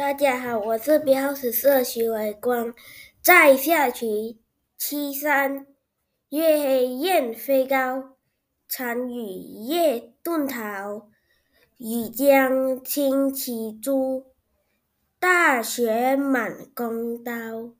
大家好我是编号十四徐伟光。在下曲七三月黑雁飞高单于夜遁逃欲将轻骑逐大雪满弓刀。